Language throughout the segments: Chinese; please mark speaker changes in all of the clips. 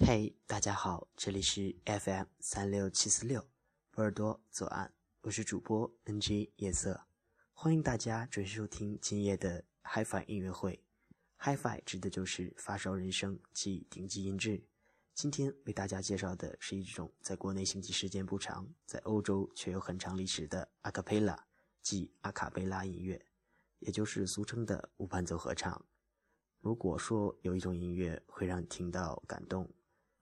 Speaker 1: 嘿，大家好，这里是 FM 三六七四六，波尔多左岸，我是主播 NG 夜色，欢迎大家准时收听今夜的 HiFi 音乐会。HiFi 指的就是发烧人声即顶级音质。今天为大家介绍的是一种在国内兴起时间不长，在欧洲却有很长历史的阿卡贝拉，即阿卡贝拉音乐，也就是俗称的无伴奏合唱。如果说有一种音乐会让你听到感动，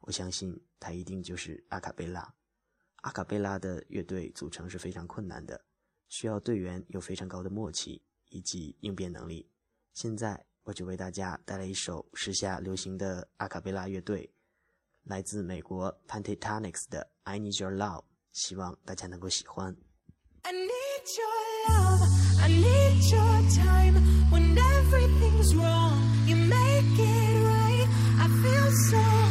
Speaker 1: 我相信它一定就是阿卡贝拉。阿卡贝拉的乐队组成是非常困难的，需要队员有非常高的默契以及应变能力。现在我就为大家带来一首时下流行的阿卡贝拉乐队，来自美国 p a n t a t o n
Speaker 2: i c s 的《I Need Your Love》，希
Speaker 3: 望大家能够喜欢。I need your love,
Speaker 2: I need your time. When everything's wrong, you make it right. I feel so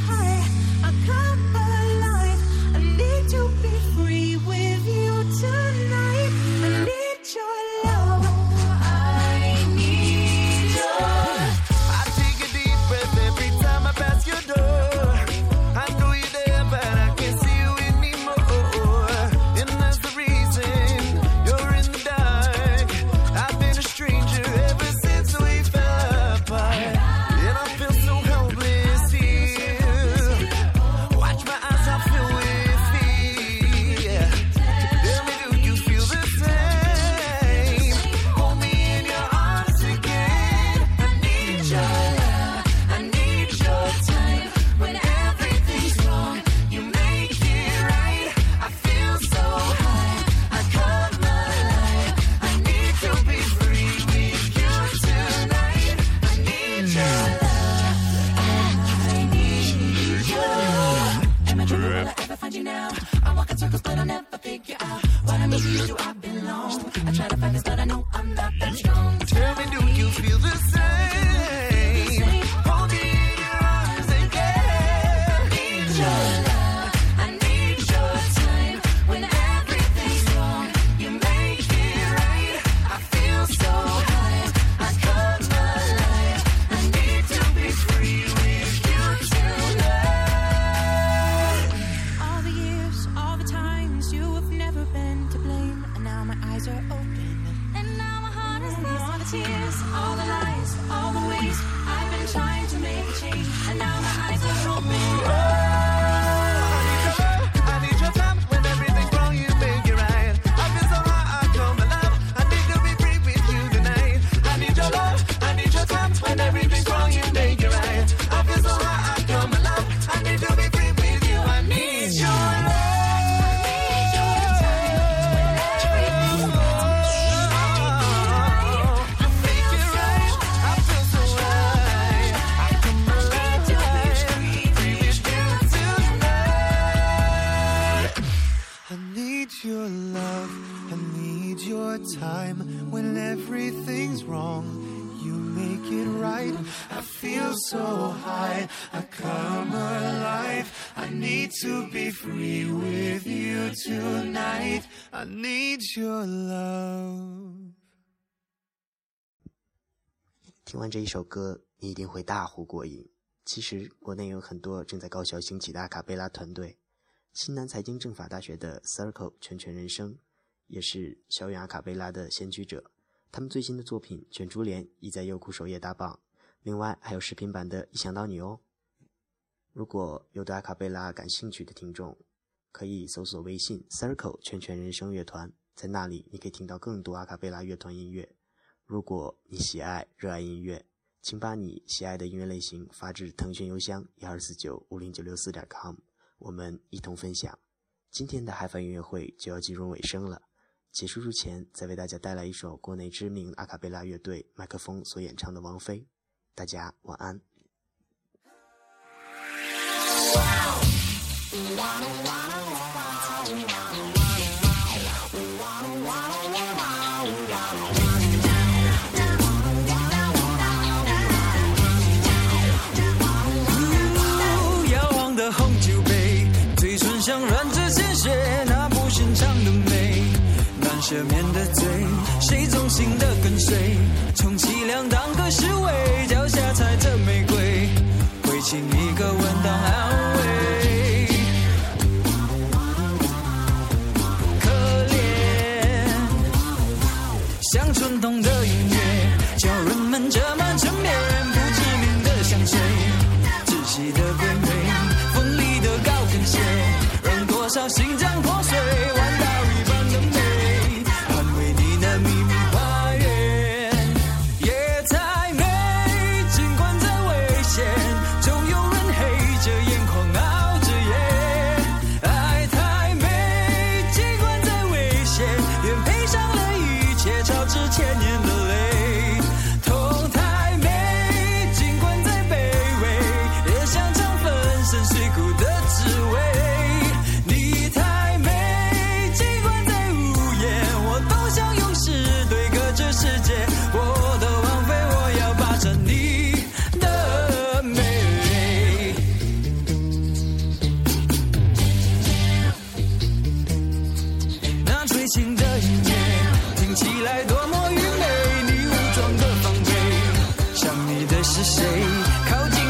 Speaker 2: what I'm. You I belong? I try to find this, but I know I'm not tears, all the lies, all the ways I've been trying to make a change, and now my eyes are open.
Speaker 3: Need your love, I need your time when everything's wrong. You make it right. I feel so high, I come alive. I need to be free with you tonight. I need your love.
Speaker 1: 听完这一首歌，你一定会大呼过瘾。其实，国内有很多正在高校兴起的阿卡贝拉团队。西南财经政法大学的 Circle 全权人生，也是校园阿卡贝拉的先驱者。他们最新的作品《卷珠帘》已在优酷首页大榜，另外还有视频版的《一想到你》哦。如果有对阿卡贝拉感兴趣的听众，可以搜索微信 Circle 全权人生乐团，在那里你可以听到更多阿卡贝拉乐团音乐。如果你喜爱、热爱音乐，请把你喜爱的音乐类型发至腾讯邮箱一二四九五零九六四点 com，我们一同分享。今天的嗨翻音乐会就要进入尾声了，结束之前再为大家带来一首国内知名阿卡贝拉乐队麦克风所演唱的《王菲》，大家晚安。
Speaker 4: 遮面的罪，谁忠心的跟随？充其量当个侍卫，脚下踩着玫瑰，会请一个吻当安慰。可怜，像春冬的音乐，叫人们着满枕眠。不知名的香水，窒息的暧昧，锋利的高跟鞋，让多少心脏破碎，玩到一半。谁？靠近